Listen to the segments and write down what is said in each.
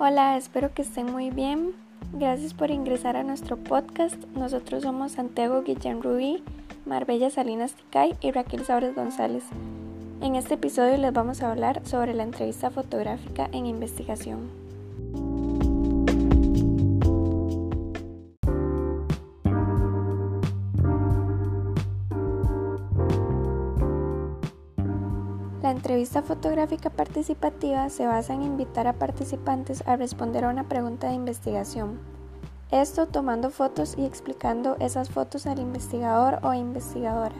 Hola, espero que estén muy bien. Gracias por ingresar a nuestro podcast. Nosotros somos Santiago Guillén Rubí, Marbella Salinas Ticay y Raquel Sabres González. En este episodio les vamos a hablar sobre la entrevista fotográfica en investigación. Entrevista fotográfica participativa se basa en invitar a participantes a responder a una pregunta de investigación. Esto tomando fotos y explicando esas fotos al investigador o investigadora.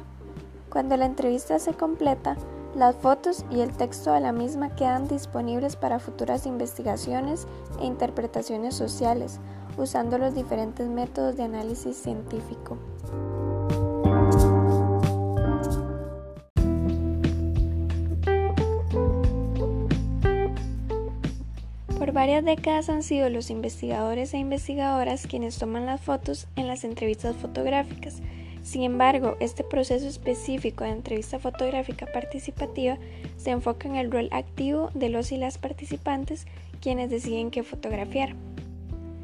Cuando la entrevista se completa, las fotos y el texto de la misma quedan disponibles para futuras investigaciones e interpretaciones sociales, usando los diferentes métodos de análisis científico. Por varias décadas han sido los investigadores e investigadoras quienes toman las fotos en las entrevistas fotográficas. Sin embargo, este proceso específico de entrevista fotográfica participativa se enfoca en el rol activo de los y las participantes quienes deciden qué fotografiar.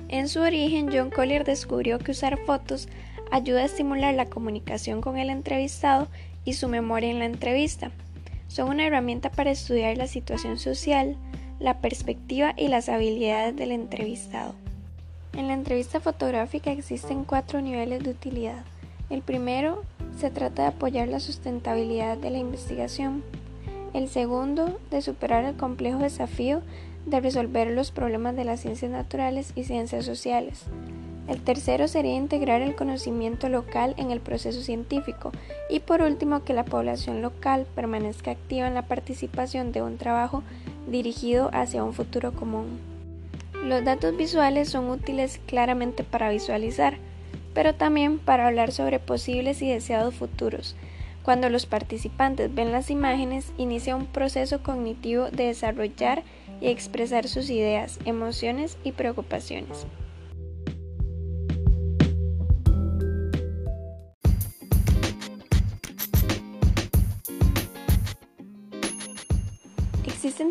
En su origen, John Collier descubrió que usar fotos ayuda a estimular la comunicación con el entrevistado y su memoria en la entrevista. Son una herramienta para estudiar la situación social, la perspectiva y las habilidades del entrevistado. En la entrevista fotográfica existen cuatro niveles de utilidad. El primero se trata de apoyar la sustentabilidad de la investigación. El segundo, de superar el complejo desafío de resolver los problemas de las ciencias naturales y ciencias sociales. El tercero sería integrar el conocimiento local en el proceso científico y por último que la población local permanezca activa en la participación de un trabajo dirigido hacia un futuro común. Los datos visuales son útiles claramente para visualizar, pero también para hablar sobre posibles y deseados futuros. Cuando los participantes ven las imágenes, inicia un proceso cognitivo de desarrollar y expresar sus ideas, emociones y preocupaciones.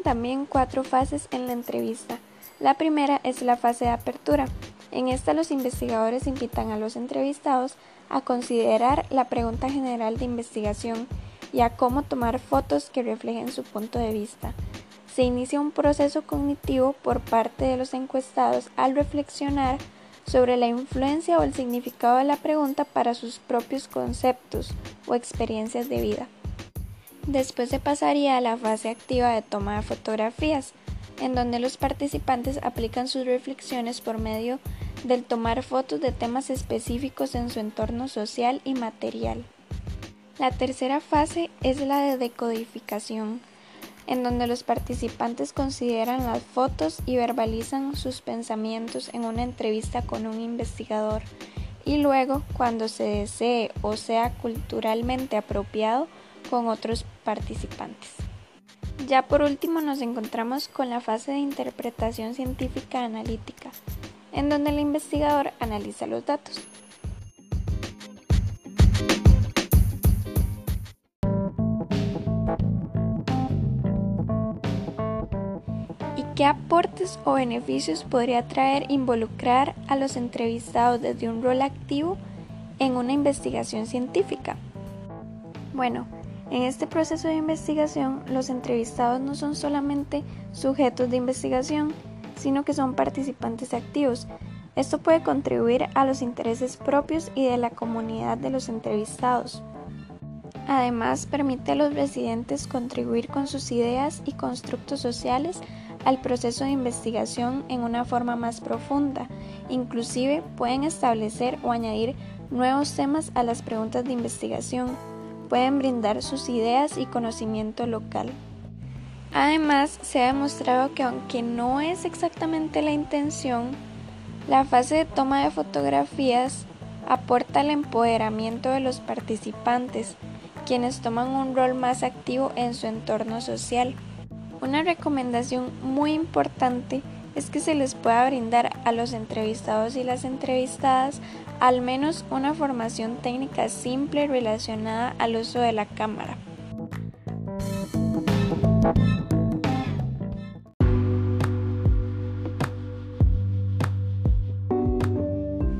También cuatro fases en la entrevista. La primera es la fase de apertura. En esta los investigadores invitan a los entrevistados a considerar la pregunta general de investigación y a cómo tomar fotos que reflejen su punto de vista. Se inicia un proceso cognitivo por parte de los encuestados al reflexionar sobre la influencia o el significado de la pregunta para sus propios conceptos o experiencias de vida. Después se pasaría a la fase activa de toma de fotografías, en donde los participantes aplican sus reflexiones por medio del tomar fotos de temas específicos en su entorno social y material. La tercera fase es la de decodificación, en donde los participantes consideran las fotos y verbalizan sus pensamientos en una entrevista con un investigador y luego, cuando se desee o sea culturalmente apropiado, con otros participantes. Ya por último nos encontramos con la fase de interpretación científica analítica, en donde el investigador analiza los datos. ¿Y qué aportes o beneficios podría traer involucrar a los entrevistados desde un rol activo en una investigación científica? Bueno, en este proceso de investigación, los entrevistados no son solamente sujetos de investigación, sino que son participantes activos. Esto puede contribuir a los intereses propios y de la comunidad de los entrevistados. Además, permite a los residentes contribuir con sus ideas y constructos sociales al proceso de investigación en una forma más profunda. Inclusive pueden establecer o añadir nuevos temas a las preguntas de investigación pueden brindar sus ideas y conocimiento local. Además, se ha demostrado que aunque no es exactamente la intención, la fase de toma de fotografías aporta el empoderamiento de los participantes, quienes toman un rol más activo en su entorno social. Una recomendación muy importante es que se les pueda brindar a los entrevistados y las entrevistadas al menos una formación técnica simple relacionada al uso de la cámara.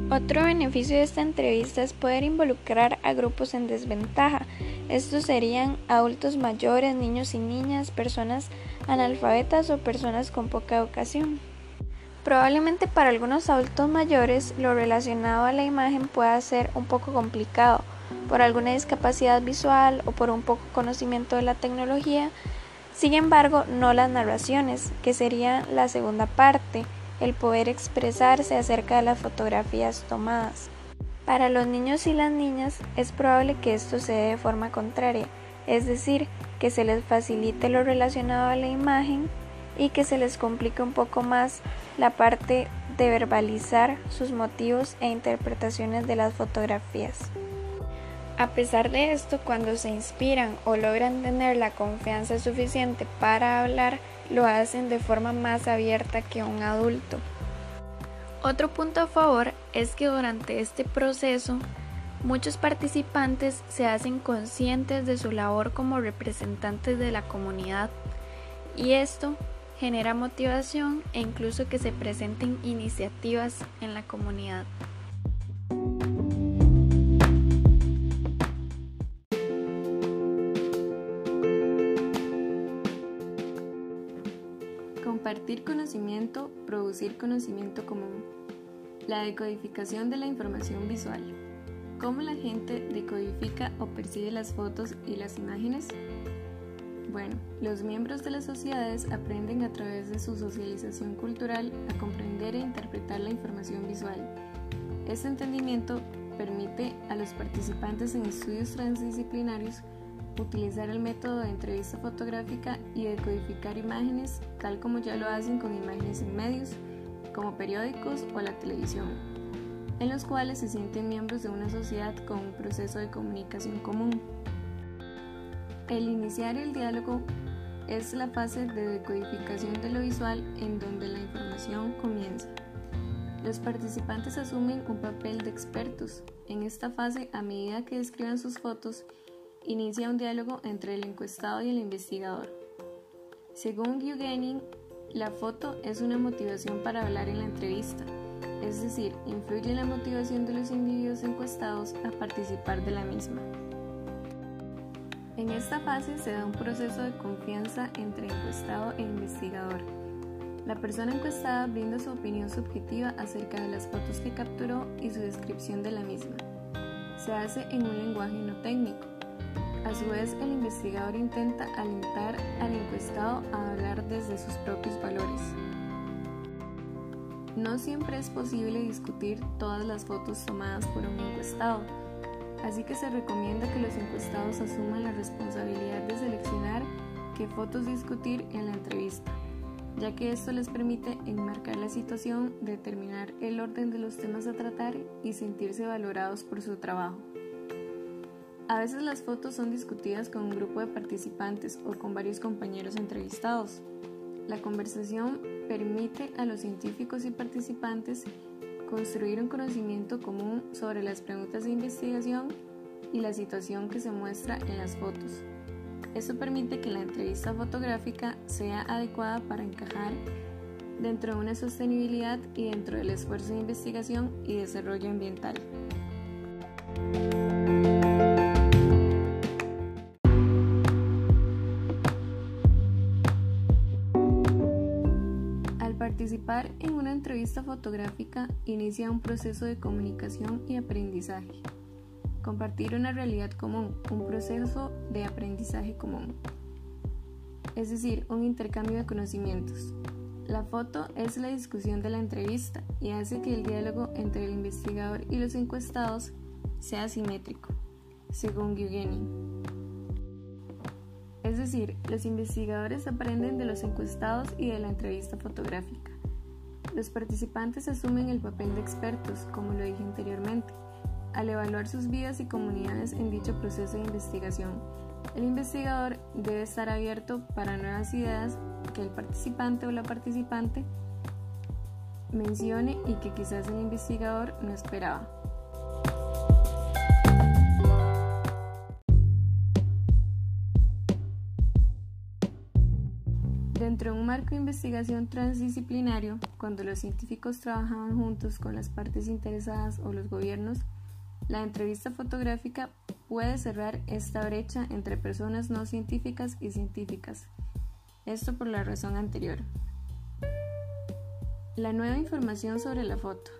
Otro beneficio de esta entrevista es poder involucrar a grupos en desventaja. Estos serían adultos mayores, niños y niñas, personas analfabetas o personas con poca educación. Probablemente para algunos adultos mayores lo relacionado a la imagen pueda ser un poco complicado por alguna discapacidad visual o por un poco conocimiento de la tecnología. Sin embargo, no las narraciones, que sería la segunda parte, el poder expresarse acerca de las fotografías tomadas. Para los niños y las niñas es probable que esto se dé de forma contraria, es decir, que se les facilite lo relacionado a la imagen y que se les complique un poco más la parte de verbalizar sus motivos e interpretaciones de las fotografías. A pesar de esto, cuando se inspiran o logran tener la confianza suficiente para hablar, lo hacen de forma más abierta que un adulto. Otro punto a favor es que durante este proceso muchos participantes se hacen conscientes de su labor como representantes de la comunidad y esto genera motivación e incluso que se presenten iniciativas en la comunidad. Compartir conocimiento, producir conocimiento común. La decodificación de la información visual. ¿Cómo la gente decodifica o percibe las fotos y las imágenes? Bueno, los miembros de las sociedades aprenden a través de su socialización cultural a comprender e interpretar la información visual. Este entendimiento permite a los participantes en estudios transdisciplinarios utilizar el método de entrevista fotográfica y decodificar imágenes tal como ya lo hacen con imágenes en medios como periódicos o la televisión, en los cuales se sienten miembros de una sociedad con un proceso de comunicación común. El iniciar el diálogo es la fase de decodificación de lo visual en donde la información comienza. Los participantes asumen un papel de expertos. En esta fase, a medida que describan sus fotos, inicia un diálogo entre el encuestado y el investigador. Según Eugenin, la foto es una motivación para hablar en la entrevista, es decir, influye en la motivación de los individuos encuestados a participar de la misma. En esta fase se da un proceso de confianza entre encuestado e investigador. La persona encuestada brinda su opinión subjetiva acerca de las fotos que capturó y su descripción de la misma. Se hace en un lenguaje no técnico. A su vez, el investigador intenta alentar al encuestado a hablar desde sus propios valores. No siempre es posible discutir todas las fotos tomadas por un encuestado así que se recomienda que los encuestados asuman la responsabilidad de seleccionar qué fotos discutir en la entrevista, ya que esto les permite enmarcar la situación, determinar el orden de los temas a tratar y sentirse valorados por su trabajo. A veces las fotos son discutidas con un grupo de participantes o con varios compañeros entrevistados. La conversación permite a los científicos y participantes construir un conocimiento común sobre las preguntas de investigación y la situación que se muestra en las fotos. Esto permite que la entrevista fotográfica sea adecuada para encajar dentro de una sostenibilidad y dentro del esfuerzo de investigación y desarrollo ambiental. Participar en una entrevista fotográfica inicia un proceso de comunicación y aprendizaje. Compartir una realidad común, un proceso de aprendizaje común. Es decir, un intercambio de conocimientos. La foto es la discusión de la entrevista y hace que el diálogo entre el investigador y los encuestados sea simétrico, según Eugenio. Es decir, los investigadores aprenden de los encuestados y de la entrevista fotográfica. Los participantes asumen el papel de expertos, como lo dije anteriormente, al evaluar sus vidas y comunidades en dicho proceso de investigación. El investigador debe estar abierto para nuevas ideas que el participante o la participante mencione y que quizás el investigador no esperaba. Dentro de un marco de investigación transdisciplinario, cuando los científicos trabajaban juntos con las partes interesadas o los gobiernos, la entrevista fotográfica puede cerrar esta brecha entre personas no científicas y científicas. Esto por la razón anterior. La nueva información sobre la foto.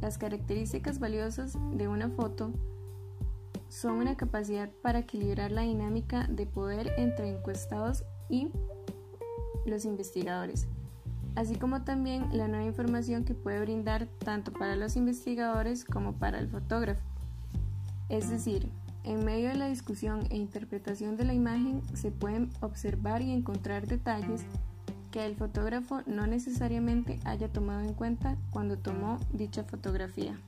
Las características valiosas de una foto son una capacidad para equilibrar la dinámica de poder entre encuestados y los investigadores, así como también la nueva información que puede brindar tanto para los investigadores como para el fotógrafo. Es decir, en medio de la discusión e interpretación de la imagen se pueden observar y encontrar detalles que el fotógrafo no necesariamente haya tomado en cuenta cuando tomó dicha fotografía.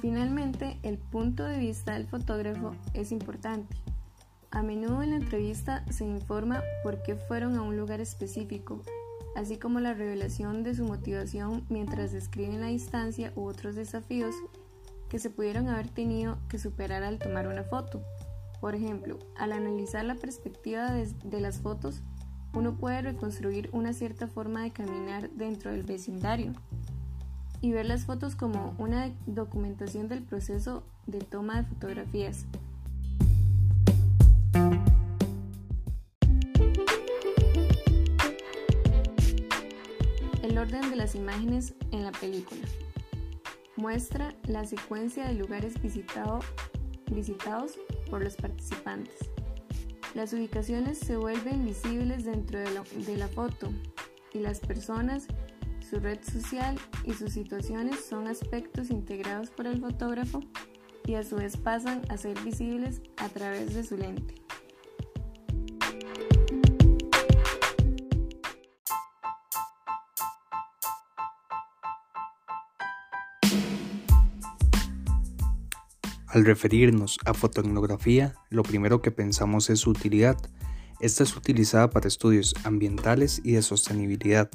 Finalmente, el punto de vista del fotógrafo es importante, a menudo en la entrevista se informa por qué fueron a un lugar específico, así como la revelación de su motivación mientras describen la distancia u otros desafíos que se pudieron haber tenido que superar al tomar una foto. Por ejemplo, al analizar la perspectiva de, las fotos, uno puede reconstruir una cierta forma de caminar dentro del vecindario y ver las fotos como una documentación del proceso de toma de fotografías. Orden de las imágenes en la película. Muestra la secuencia de lugares visitados por los participantes. Las ubicaciones se vuelven visibles dentro de la, de la foto y las personas, su red social y sus situaciones son aspectos integrados por el fotógrafo y a su vez pasan a ser visibles a través de su lente. Al referirnos a fotoetnografía, lo primero que pensamos es su utilidad. Esta es utilizada para estudios ambientales y de sostenibilidad.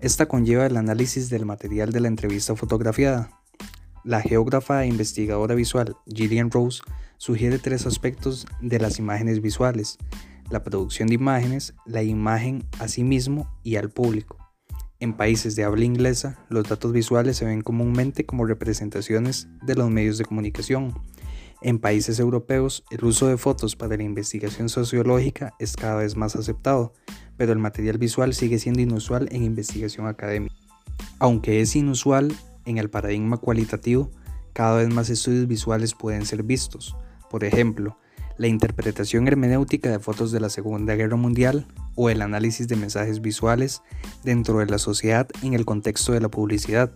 Esta conlleva el análisis del material de la entrevista fotografiada. La geógrafa e investigadora visual Gillian Rose sugiere tres aspectos de las imágenes visuales, la producción de imágenes, la imagen a sí mismo y al público. En países de habla inglesa, los datos visuales se ven comúnmente como representaciones de los medios de comunicación. En países europeos, el uso de fotos para la investigación sociológica es cada vez más aceptado, pero el material visual sigue siendo inusual en investigación académica. Aunque es inusual en el paradigma cualitativo, cada vez más estudios visuales pueden ser vistos. Por ejemplo, la interpretación hermenéutica de fotos de la Segunda Guerra Mundial o el análisis de mensajes visuales dentro de la sociedad en el contexto de la publicidad.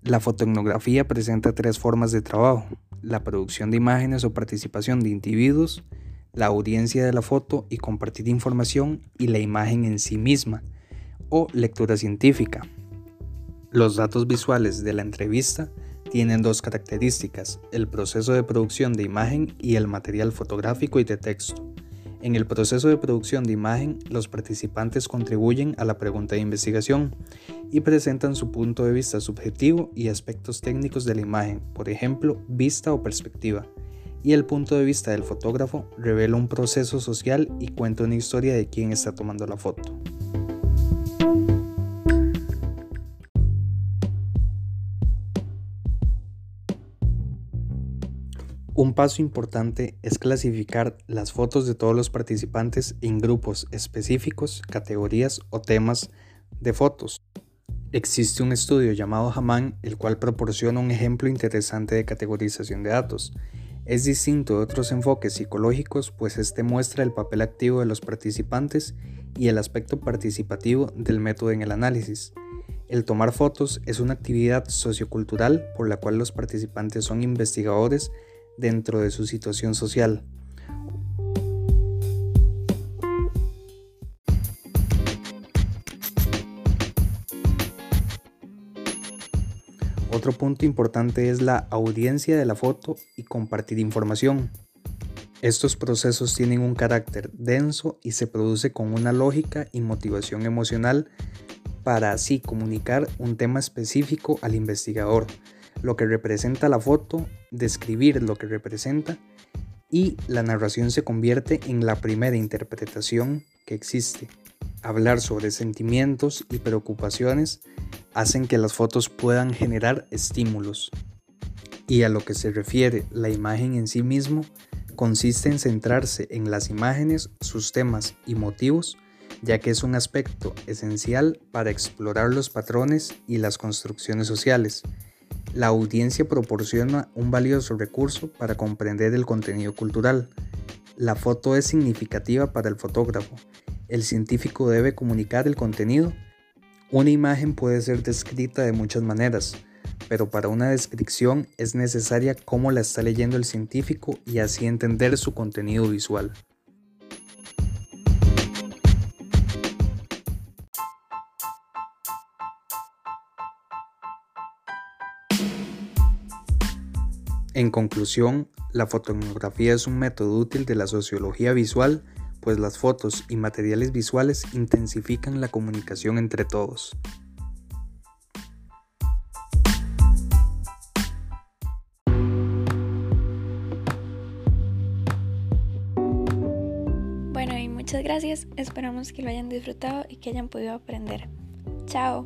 La fotoetnografía presenta tres formas de trabajo, la producción de imágenes o participación de individuos, la audiencia de la foto y compartir información y la imagen en sí misma, o lectura científica. Los datos visuales de la entrevista tienen dos características, el proceso de producción de imagen y el material fotográfico y de texto. En el proceso de producción de imagen, los participantes contribuyen a la pregunta de investigación y presentan su punto de vista subjetivo y aspectos técnicos de la imagen, por ejemplo, vista o perspectiva. Y el punto de vista del fotógrafo revela un proceso social y cuenta una historia de quién está tomando la foto. Un paso importante es clasificar las fotos de todos los participantes en grupos específicos, categorías o temas de fotos. Existe un estudio llamado Haman, el cual proporciona un ejemplo interesante de categorización de datos. Es distinto de otros enfoques psicológicos, pues este muestra el papel activo de los participantes y el aspecto participativo del método en el análisis. El tomar fotos es una actividad sociocultural por la cual los participantes son investigadores dentro de su situación social. Otro punto importante es la audiencia de la foto y compartir información. Estos procesos tienen un carácter denso y se produce con una lógica y motivación emocional para así comunicar un tema específico al investigador, lo que representa la foto, describir lo que representa y la narración se convierte en la primera interpretación que existe. Hablar sobre sentimientos y preocupaciones hacen que las fotos puedan generar estímulos. Y a lo que se refiere la imagen en sí mismo, consiste en centrarse en las imágenes, sus temas y motivos, ya que es un aspecto esencial para explorar los patrones y las construcciones sociales. La audiencia proporciona un valioso recurso para comprender el contenido cultural. La foto es significativa para el fotógrafo. El científico debe comunicar el contenido. Una imagen puede ser descrita de muchas maneras, pero para una descripción es necesaria cómo la está leyendo el científico y así entender su contenido visual. En conclusión, la fotografía es un método útil de la sociología visual, pues las fotos y materiales visuales intensifican la comunicación entre todos. Bueno, y muchas gracias. Esperamos que lo hayan disfrutado y que hayan podido aprender. Chao.